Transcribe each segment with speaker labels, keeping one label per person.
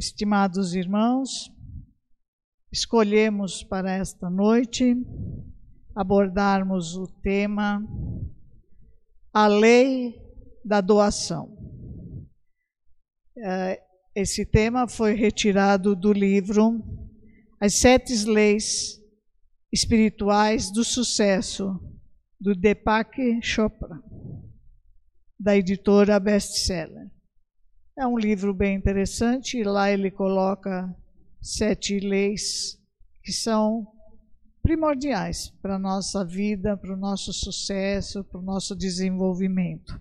Speaker 1: estimados irmãos, escolhemos para esta noite abordarmos o tema A Lei da Doação. É, esse tema foi retirado do livro As Sete Leis Espirituais do Sucesso, do Deepak Chopra, da editora Bestseller. É um livro bem interessante e lá ele coloca sete leis que são primordiais para a nossa vida, para o nosso sucesso, para o nosso desenvolvimento.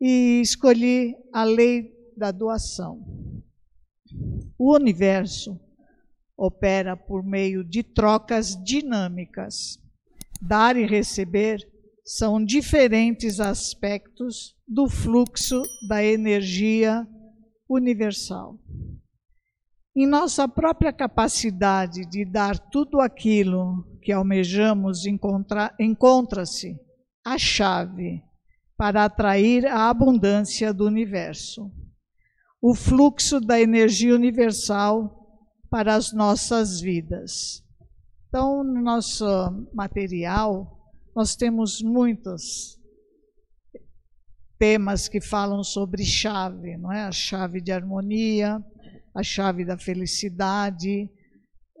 Speaker 1: E escolhi a lei da doação. O universo opera por meio de trocas dinâmicas. Dar e receber são diferentes aspectos do fluxo da energia universal. Em nossa própria capacidade de dar tudo aquilo que almejamos encontra-se a chave para atrair a abundância do universo. O fluxo da energia universal para as nossas vidas. Então, no nosso material, nós temos muitos temas que falam sobre chave, não é? A chave de harmonia, a chave da felicidade,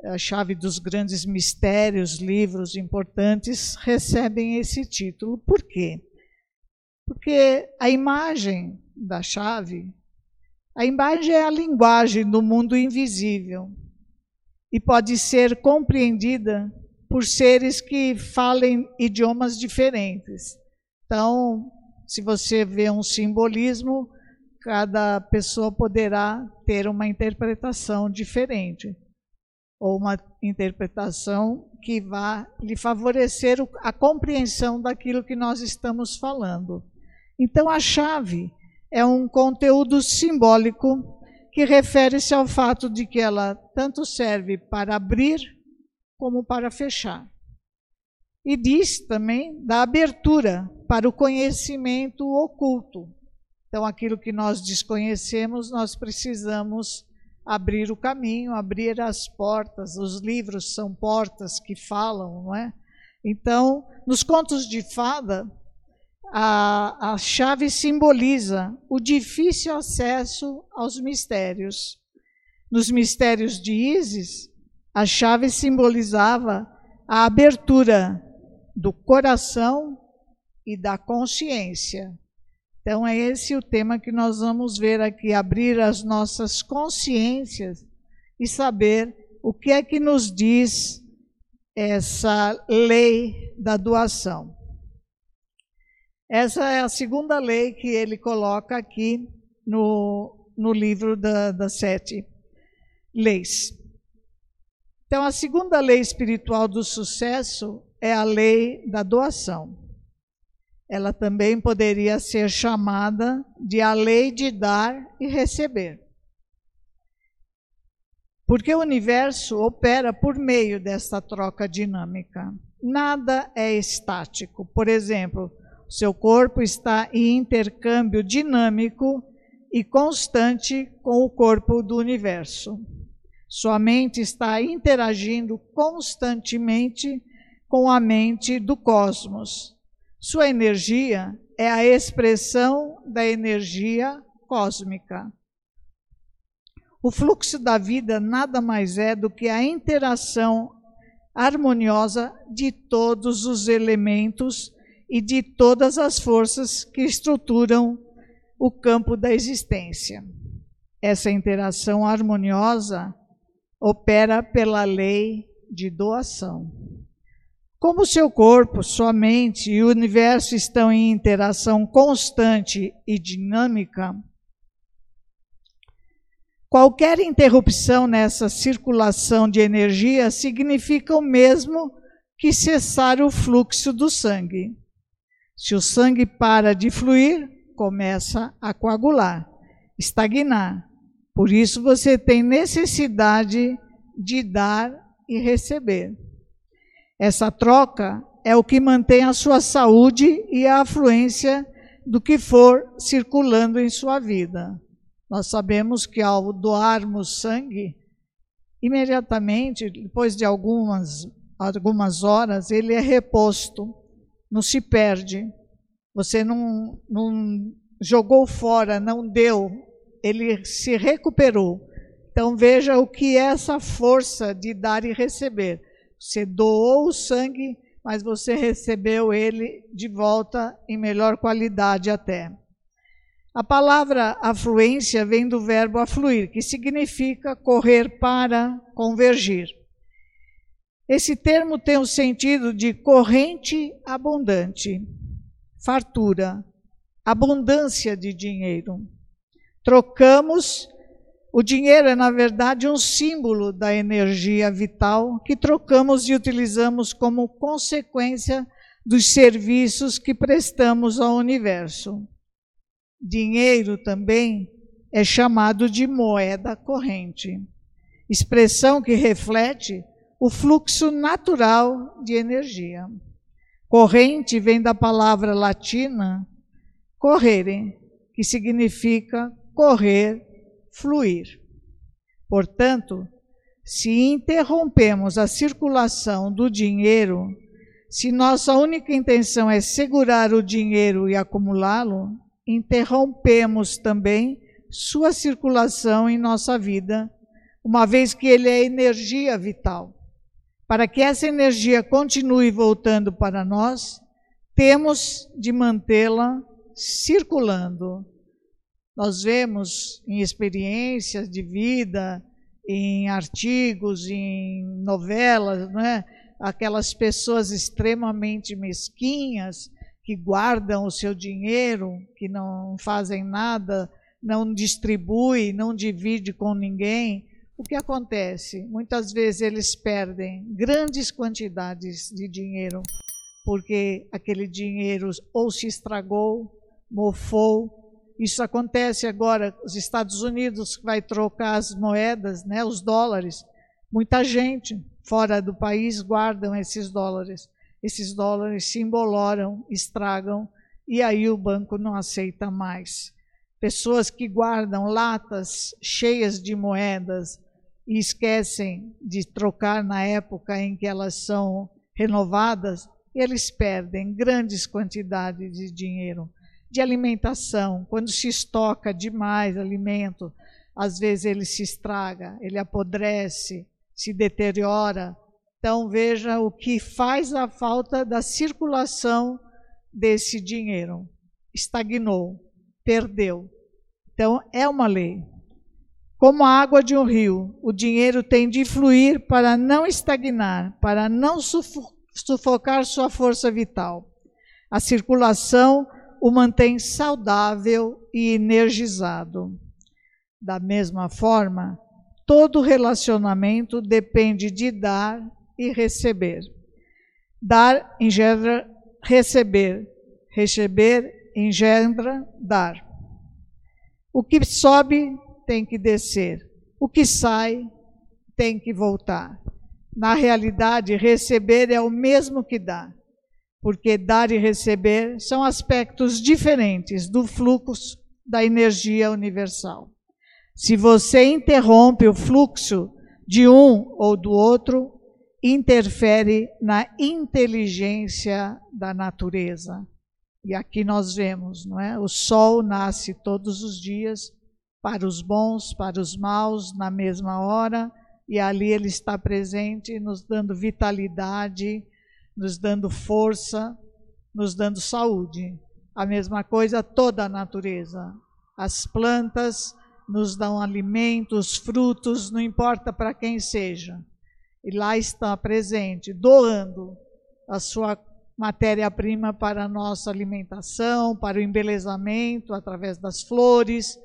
Speaker 1: a chave dos grandes mistérios, livros importantes recebem esse título. Por quê? Porque a imagem da chave, a imagem é a linguagem do mundo invisível e pode ser compreendida por seres que falem idiomas diferentes. Então, se você vê um simbolismo, cada pessoa poderá ter uma interpretação diferente, ou uma interpretação que vá lhe favorecer a compreensão daquilo que nós estamos falando. Então, a chave é um conteúdo simbólico que refere-se ao fato de que ela tanto serve para abrir como para fechar. E diz também da abertura para o conhecimento oculto. Então, aquilo que nós desconhecemos, nós precisamos abrir o caminho, abrir as portas. Os livros são portas que falam, não é? Então, nos contos de fada, a, a chave simboliza o difícil acesso aos mistérios. Nos mistérios de Ísis, a chave simbolizava a abertura do coração e da consciência. Então, é esse o tema que nós vamos ver aqui: abrir as nossas consciências e saber o que é que nos diz essa lei da doação. Essa é a segunda lei que ele coloca aqui no, no livro da, das sete leis. Então, a segunda lei espiritual do sucesso é a lei da doação. Ela também poderia ser chamada de a lei de dar e receber. Porque o universo opera por meio dessa troca dinâmica. Nada é estático. Por exemplo, seu corpo está em intercâmbio dinâmico e constante com o corpo do universo. Sua mente está interagindo constantemente com a mente do cosmos. Sua energia é a expressão da energia cósmica. O fluxo da vida nada mais é do que a interação harmoniosa de todos os elementos e de todas as forças que estruturam o campo da existência. Essa interação harmoniosa opera pela lei de doação. Como seu corpo, sua mente e o universo estão em interação constante e dinâmica, qualquer interrupção nessa circulação de energia significa o mesmo que cessar o fluxo do sangue. Se o sangue para de fluir, começa a coagular, estagnar, por isso você tem necessidade de dar e receber. Essa troca é o que mantém a sua saúde e a afluência do que for circulando em sua vida. Nós sabemos que ao doarmos sangue, imediatamente, depois de algumas, algumas horas, ele é reposto, não se perde. Você não, não jogou fora, não deu, ele se recuperou. Então veja o que é essa força de dar e receber. Você doou o sangue, mas você recebeu ele de volta em melhor qualidade até. A palavra afluência vem do verbo afluir, que significa correr para, convergir. Esse termo tem o sentido de corrente abundante, fartura, abundância de dinheiro. Trocamos, o dinheiro é, na verdade, um símbolo da energia vital que trocamos e utilizamos como consequência dos serviços que prestamos ao universo. Dinheiro também é chamado de moeda corrente, expressão que reflete o fluxo natural de energia. Corrente vem da palavra latina correre, que significa correr, fluir. Portanto, se interrompemos a circulação do dinheiro, se nossa única intenção é segurar o dinheiro e acumulá-lo, interrompemos também sua circulação em nossa vida, uma vez que ele é energia vital. Para que essa energia continue voltando para nós, temos de mantê-la circulando. Nós vemos em experiências de vida, em artigos, em novelas, né? aquelas pessoas extremamente mesquinhas que guardam o seu dinheiro, que não fazem nada, não distribui, não divide com ninguém. O que acontece? Muitas vezes eles perdem grandes quantidades de dinheiro, porque aquele dinheiro ou se estragou, mofou. Isso acontece agora, os Estados Unidos vai trocar as moedas, né, os dólares. Muita gente fora do país guardam esses dólares. Esses dólares se emboloram, estragam e aí o banco não aceita mais. Pessoas que guardam latas cheias de moedas e esquecem de trocar na época em que elas são renovadas, eles perdem grandes quantidades de dinheiro de alimentação. Quando se estoca demais alimento, às vezes ele se estraga, ele apodrece, se deteriora. Então veja o que faz a falta da circulação desse dinheiro. Estagnou, perdeu. Então é uma lei. Como a água de um rio, o dinheiro tem de fluir para não estagnar, para não sufocar sua força vital. A circulação o mantém saudável e energizado. Da mesma forma, todo relacionamento depende de dar e receber. Dar engendra receber, receber engendra dar. O que sobe tem que descer, o que sai tem que voltar. Na realidade, receber é o mesmo que dar porque dar e receber são aspectos diferentes do fluxo da energia universal. Se você interrompe o fluxo de um ou do outro, interfere na inteligência da natureza. E aqui nós vemos, não é? O sol nasce todos os dias para os bons, para os maus, na mesma hora, e ali ele está presente, nos dando vitalidade, nos dando força, nos dando saúde. A mesma coisa toda a natureza. As plantas nos dão alimentos, frutos, não importa para quem seja. E lá está presente, doando a sua matéria-prima para a nossa alimentação, para o embelezamento através das flores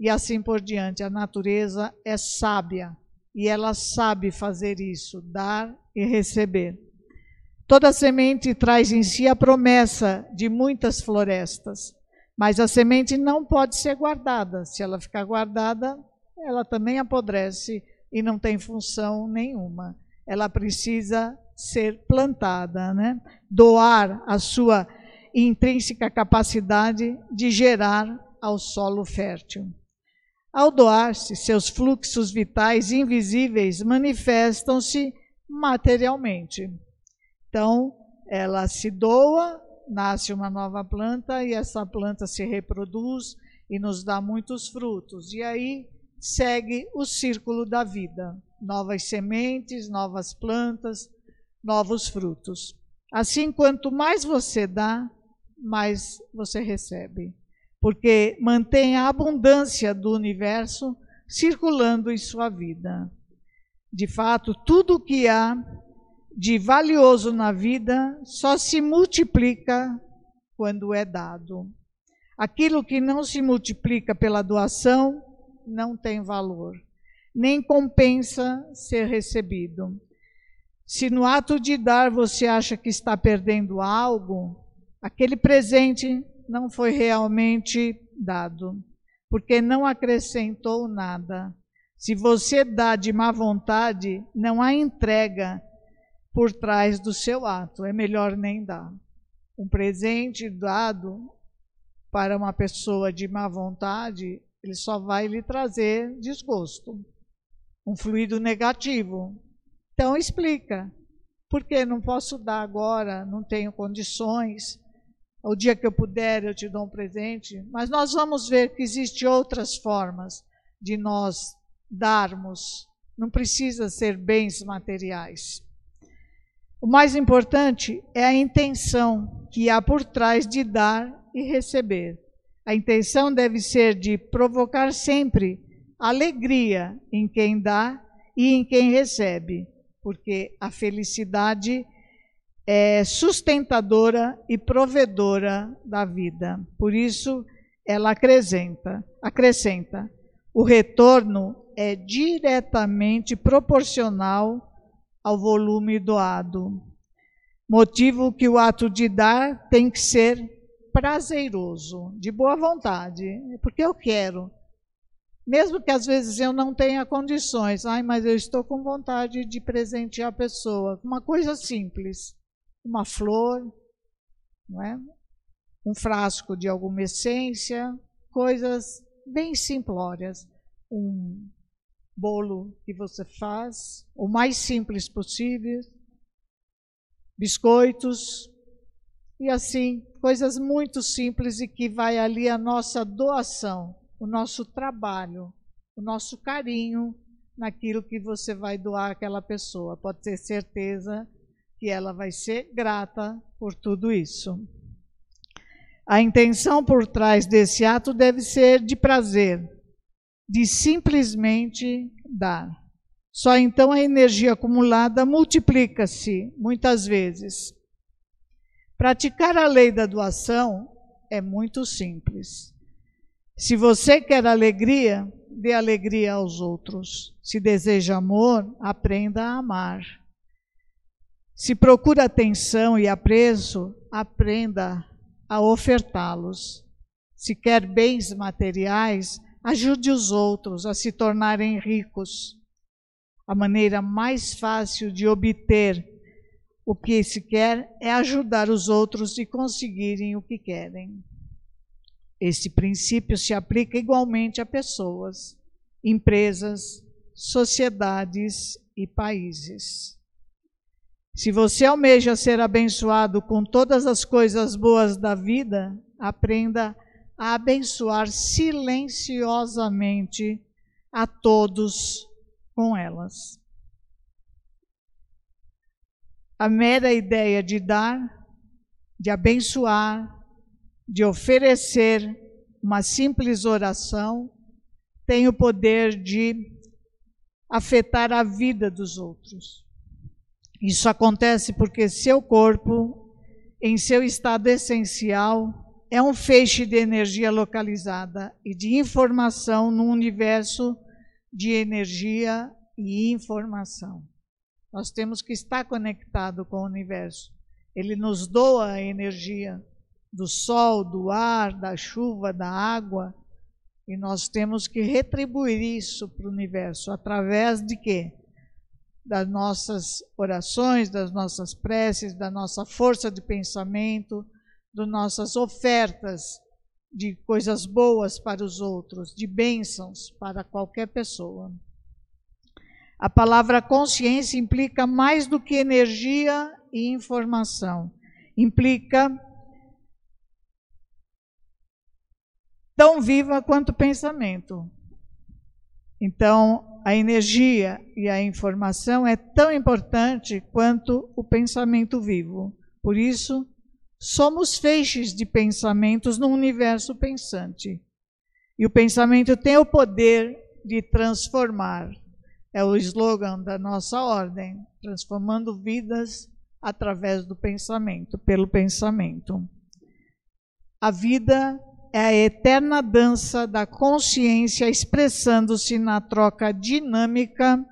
Speaker 1: e assim por diante. A natureza é sábia e ela sabe fazer isso, dar e receber. Toda semente traz em si a promessa de muitas florestas, mas a semente não pode ser guardada. Se ela ficar guardada, ela também apodrece e não tem função nenhuma. Ela precisa ser plantada, né? doar a sua intrínseca capacidade de gerar ao solo fértil. Ao doar-se, seus fluxos vitais invisíveis manifestam-se materialmente. Então, ela se doa, nasce uma nova planta e essa planta se reproduz e nos dá muitos frutos. E aí segue o círculo da vida: novas sementes, novas plantas, novos frutos. Assim, quanto mais você dá, mais você recebe porque mantém a abundância do universo circulando em sua vida. De fato, tudo o que há de valioso na vida só se multiplica quando é dado. Aquilo que não se multiplica pela doação não tem valor, nem compensa ser recebido. Se no ato de dar você acha que está perdendo algo, aquele presente não foi realmente dado, porque não acrescentou nada. Se você dá de má vontade, não há entrega por trás do seu ato, é melhor nem dar. Um presente dado para uma pessoa de má vontade, ele só vai lhe trazer desgosto, um fluido negativo. Então explica, por que não posso dar agora, não tenho condições, o dia que eu puder eu te dou um presente, mas nós vamos ver que existem outras formas de nós darmos, não precisa ser bens materiais. O mais importante é a intenção que há por trás de dar e receber. A intenção deve ser de provocar sempre alegria em quem dá e em quem recebe, porque a felicidade é sustentadora e provedora da vida. Por isso, ela acrescenta, acrescenta, o retorno é diretamente proporcional ao volume doado. Motivo que o ato de dar tem que ser prazeroso, de boa vontade, porque eu quero. Mesmo que às vezes eu não tenha condições, ai, mas eu estou com vontade de presentear a pessoa, uma coisa simples uma flor, não é? um frasco de alguma essência, coisas bem simplórias. Um bolo que você faz, o mais simples possível, biscoitos, e assim, coisas muito simples e que vai ali a nossa doação, o nosso trabalho, o nosso carinho naquilo que você vai doar àquela pessoa. Pode ter certeza que ela vai ser grata por tudo isso. A intenção por trás desse ato deve ser de prazer, de simplesmente dar. Só então a energia acumulada multiplica-se muitas vezes. Praticar a lei da doação é muito simples. Se você quer alegria, dê alegria aos outros. Se deseja amor, aprenda a amar. Se procura atenção e apreço, aprenda a ofertá-los. Se quer bens materiais, ajude os outros a se tornarem ricos. A maneira mais fácil de obter o que se quer é ajudar os outros a conseguirem o que querem. Esse princípio se aplica igualmente a pessoas, empresas, sociedades e países. Se você almeja ser abençoado com todas as coisas boas da vida, aprenda a abençoar silenciosamente a todos com elas. A mera ideia de dar, de abençoar, de oferecer uma simples oração, tem o poder de afetar a vida dos outros. Isso acontece porque seu corpo, em seu estado essencial, é um feixe de energia localizada e de informação no universo de energia e informação. Nós temos que estar conectado com o universo. Ele nos doa a energia do sol, do ar, da chuva, da água, e nós temos que retribuir isso para o universo através de quê? das nossas orações, das nossas preces, da nossa força de pensamento, das nossas ofertas de coisas boas para os outros, de bênçãos para qualquer pessoa. A palavra consciência implica mais do que energia e informação. Implica tão viva quanto pensamento. Então, a energia e a informação é tão importante quanto o pensamento vivo. Por isso, somos feixes de pensamentos no universo pensante. E o pensamento tem o poder de transformar é o slogan da nossa ordem, transformando vidas através do pensamento, pelo pensamento. A vida é a eterna dança da consciência expressando-se na troca dinâmica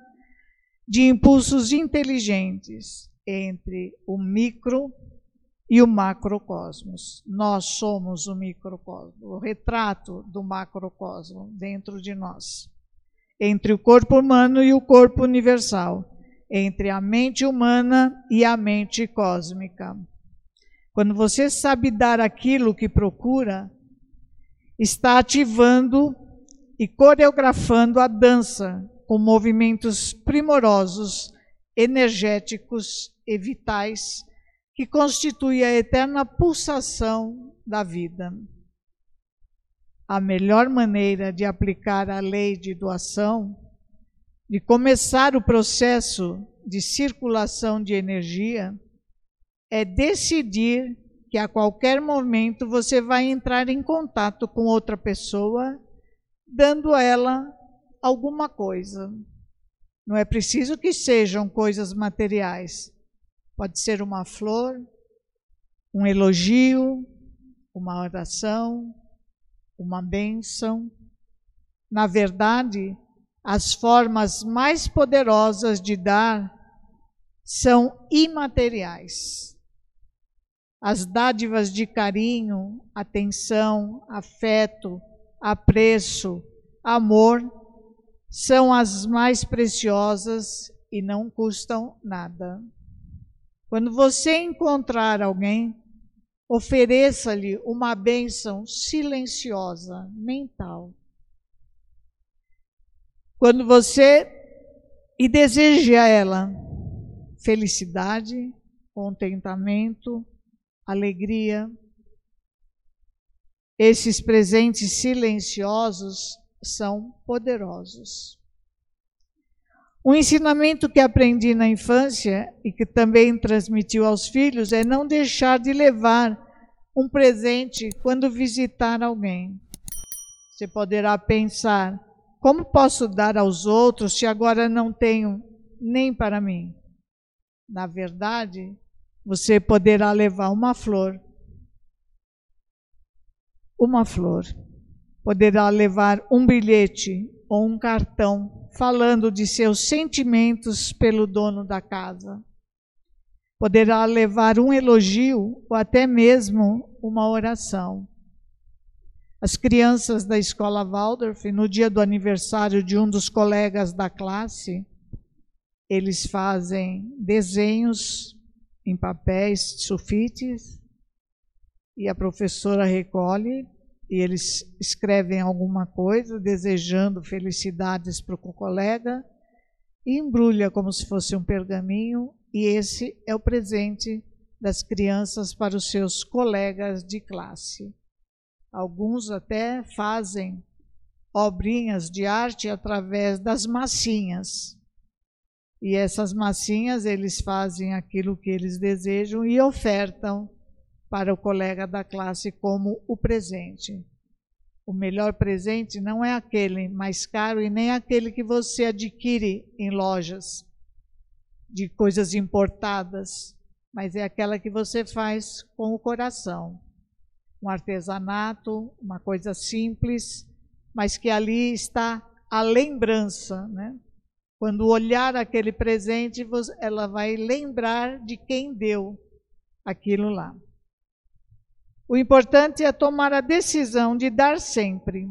Speaker 1: de impulsos inteligentes entre o micro e o macrocosmos. Nós somos o microcosmo, o retrato do macrocosmo dentro de nós entre o corpo humano e o corpo universal, entre a mente humana e a mente cósmica. Quando você sabe dar aquilo que procura, está ativando e coreografando a dança com movimentos primorosos, energéticos e vitais que constitui a eterna pulsação da vida a melhor maneira de aplicar a lei de doação, de começar o processo de circulação de energia, é decidir que a qualquer momento você vai entrar em contato com outra pessoa, dando a ela alguma coisa. Não é preciso que sejam coisas materiais. Pode ser uma flor, um elogio, uma oração, uma bênção. Na verdade, as formas mais poderosas de dar são imateriais. As dádivas de carinho, atenção, afeto, apreço, amor são as mais preciosas e não custam nada. Quando você encontrar alguém Ofereça-lhe uma bênção silenciosa, mental. Quando você e deseje a ela felicidade, contentamento, alegria, esses presentes silenciosos são poderosos. Um ensinamento que aprendi na infância e que também transmitiu aos filhos é não deixar de levar um presente quando visitar alguém. Você poderá pensar: como posso dar aos outros se agora não tenho nem para mim? Na verdade, você poderá levar uma flor. Uma flor. Poderá levar um bilhete ou um cartão falando de seus sentimentos pelo dono da casa. Poderá levar um elogio ou até mesmo uma oração. As crianças da escola Waldorf, no dia do aniversário de um dos colegas da classe, eles fazem desenhos em papéis, sulfites, e a professora recolhe e eles escrevem alguma coisa, desejando felicidades para o colega, e embrulha como se fosse um pergaminho, e esse é o presente das crianças para os seus colegas de classe. Alguns até fazem obrinhas de arte através das massinhas. E essas massinhas eles fazem aquilo que eles desejam e ofertam para o colega da classe como o presente. O melhor presente não é aquele mais caro e nem aquele que você adquire em lojas de coisas importadas, mas é aquela que você faz com o coração. Um artesanato, uma coisa simples, mas que ali está a lembrança, né? Quando olhar aquele presente, ela vai lembrar de quem deu aquilo lá. O importante é tomar a decisão de dar sempre,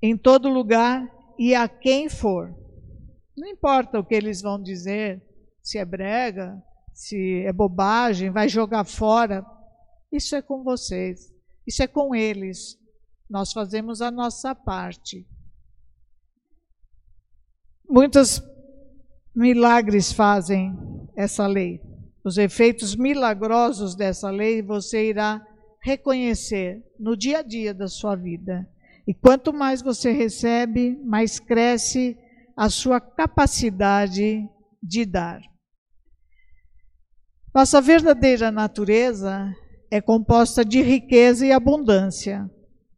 Speaker 1: em todo lugar e a quem for. Não importa o que eles vão dizer, se é brega, se é bobagem, vai jogar fora. Isso é com vocês. Isso é com eles. Nós fazemos a nossa parte. Muitos milagres fazem essa lei. Os efeitos milagrosos dessa lei você irá reconhecer no dia a dia da sua vida. E quanto mais você recebe, mais cresce a sua capacidade de dar. Nossa verdadeira natureza é composta de riqueza e abundância.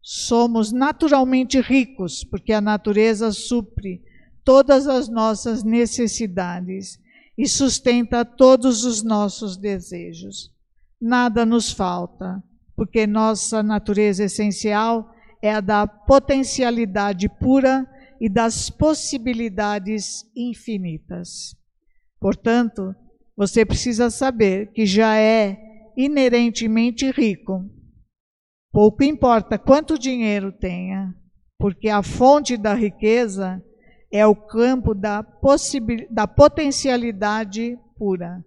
Speaker 1: Somos naturalmente ricos, porque a natureza supre todas as nossas necessidades e sustenta todos os nossos desejos. Nada nos falta, porque nossa natureza essencial é a da potencialidade pura e das possibilidades infinitas. Portanto, você precisa saber que já é inerentemente rico. Pouco importa quanto dinheiro tenha, porque a fonte da riqueza é o campo da, da potencialidade pura.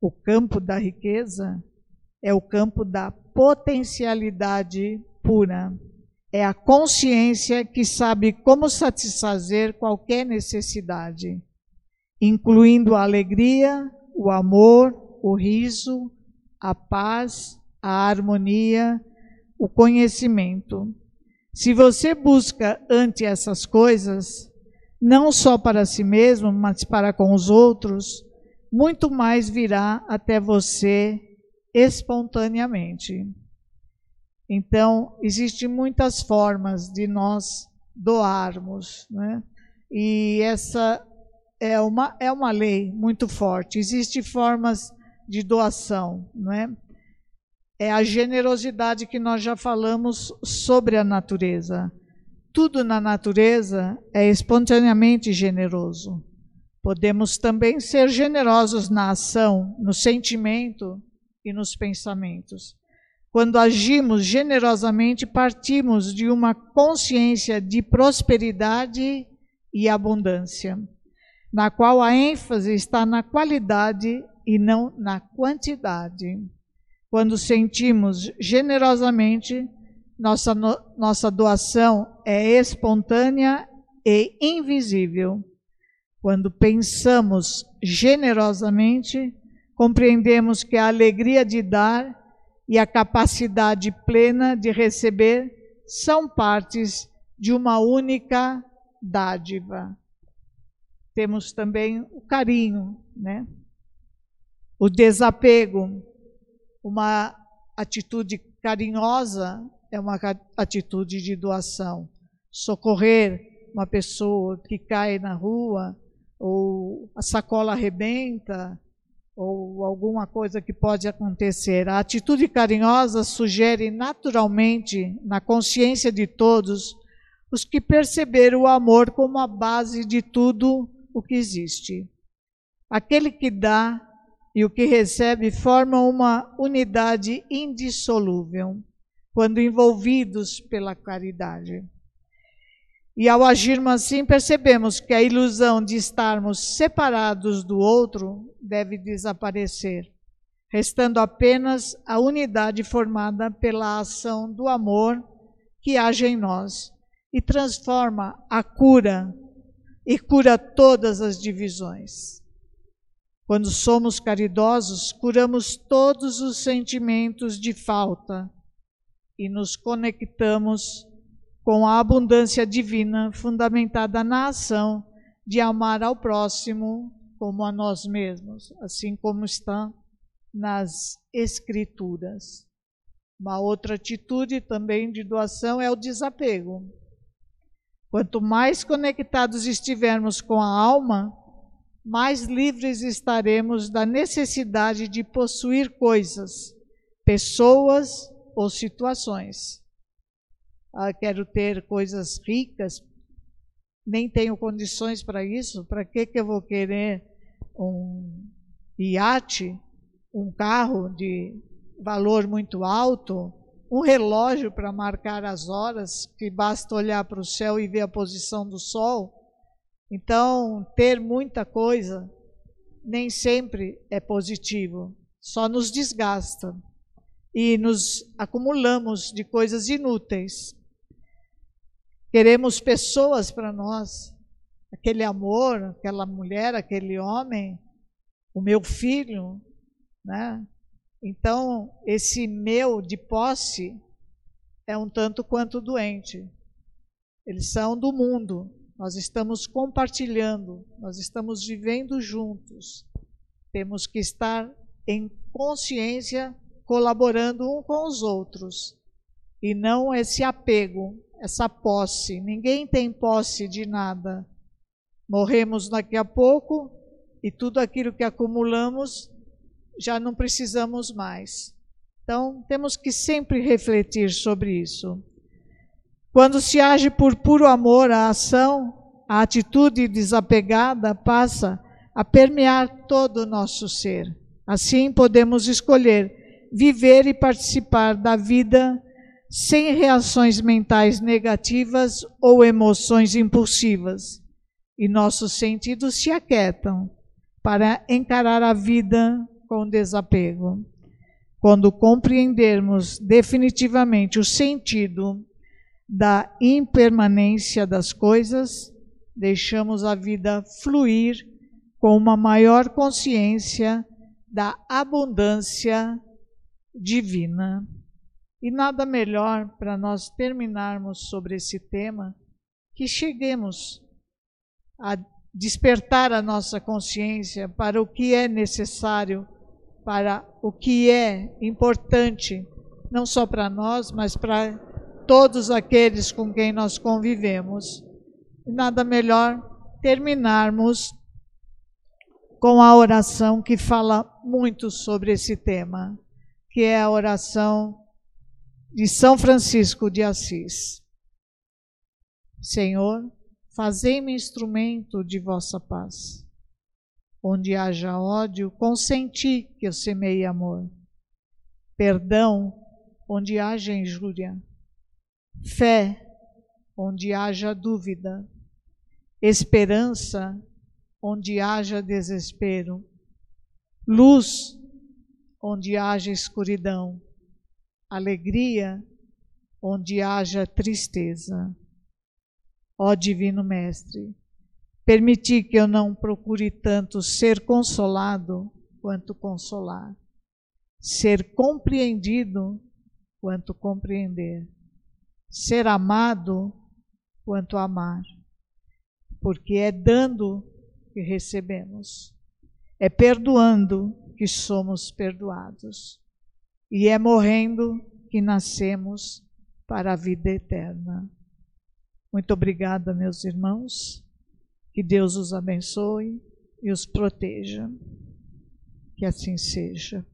Speaker 1: O campo da riqueza é o campo da potencialidade pura. É a consciência que sabe como satisfazer qualquer necessidade, incluindo a alegria, o amor, o riso, a paz, a harmonia, o conhecimento. Se você busca ante essas coisas, não só para si mesmo, mas para com os outros, muito mais virá até você espontaneamente. Então, existem muitas formas de nós doarmos, né? E essa é uma, é uma lei muito forte. Existem formas de doação, não é? a generosidade que nós já falamos sobre a natureza. Tudo na natureza é espontaneamente generoso. Podemos também ser generosos na ação, no sentimento e nos pensamentos. Quando agimos generosamente, partimos de uma consciência de prosperidade e abundância, na qual a ênfase está na qualidade e não na quantidade. Quando sentimos generosamente, nossa, nossa doação é espontânea e invisível. Quando pensamos generosamente, compreendemos que a alegria de dar e a capacidade plena de receber são partes de uma única dádiva. Temos também o carinho, né? O desapego, uma atitude carinhosa é uma atitude de doação. Socorrer uma pessoa que cai na rua, ou a sacola arrebenta, ou alguma coisa que pode acontecer. A atitude carinhosa sugere naturalmente, na consciência de todos, os que perceberam o amor como a base de tudo o que existe. Aquele que dá e o que recebe formam uma unidade indissolúvel quando envolvidos pela caridade. E ao agirmos assim, percebemos que a ilusão de estarmos separados do outro deve desaparecer, restando apenas a unidade formada pela ação do amor que age em nós e transforma a cura e cura todas as divisões. Quando somos caridosos, curamos todos os sentimentos de falta e nos conectamos com a abundância divina fundamentada na ação de amar ao próximo como a nós mesmos, assim como está nas Escrituras. Uma outra atitude também de doação é o desapego. Quanto mais conectados estivermos com a alma, mais livres estaremos da necessidade de possuir coisas, pessoas ou situações. Ah, quero ter coisas ricas, nem tenho condições para isso, para que, que eu vou querer um iate, um carro de valor muito alto, um relógio para marcar as horas, que basta olhar para o céu e ver a posição do sol? Então, ter muita coisa nem sempre é positivo, só nos desgasta. e nos acumulamos de coisas inúteis. Queremos pessoas para nós, aquele amor, aquela mulher, aquele homem, o meu filho, né? Então, esse meu de posse é um tanto quanto doente. Eles são do mundo. Nós estamos compartilhando, nós estamos vivendo juntos. Temos que estar em consciência, colaborando um com os outros. E não esse apego, essa posse. Ninguém tem posse de nada. Morremos daqui a pouco e tudo aquilo que acumulamos já não precisamos mais. Então, temos que sempre refletir sobre isso. Quando se age por puro amor, a ação, a atitude desapegada passa a permear todo o nosso ser. Assim, podemos escolher viver e participar da vida sem reações mentais negativas ou emoções impulsivas, e nossos sentidos se aquietam para encarar a vida com desapego. Quando compreendermos definitivamente o sentido da impermanência das coisas, deixamos a vida fluir com uma maior consciência da abundância divina. E nada melhor para nós terminarmos sobre esse tema que cheguemos a despertar a nossa consciência para o que é necessário, para o que é importante, não só para nós, mas para todos aqueles com quem nós convivemos. E nada melhor terminarmos com a oração que fala muito sobre esse tema, que é a oração de São Francisco de Assis. Senhor, Fazei-me instrumento de vossa paz. Onde haja ódio, consenti que eu semeie amor. Perdão, onde haja injúria. Fé, onde haja dúvida. Esperança, onde haja desespero. Luz, onde haja escuridão. Alegria, onde haja tristeza Ó Divino Mestre, permiti que eu não procure tanto ser consolado quanto consolar, ser compreendido quanto compreender, ser amado quanto amar, porque é dando que recebemos, é perdoando que somos perdoados, e é morrendo que nascemos para a vida eterna. Muito obrigada, meus irmãos. Que Deus os abençoe e os proteja. Que assim seja.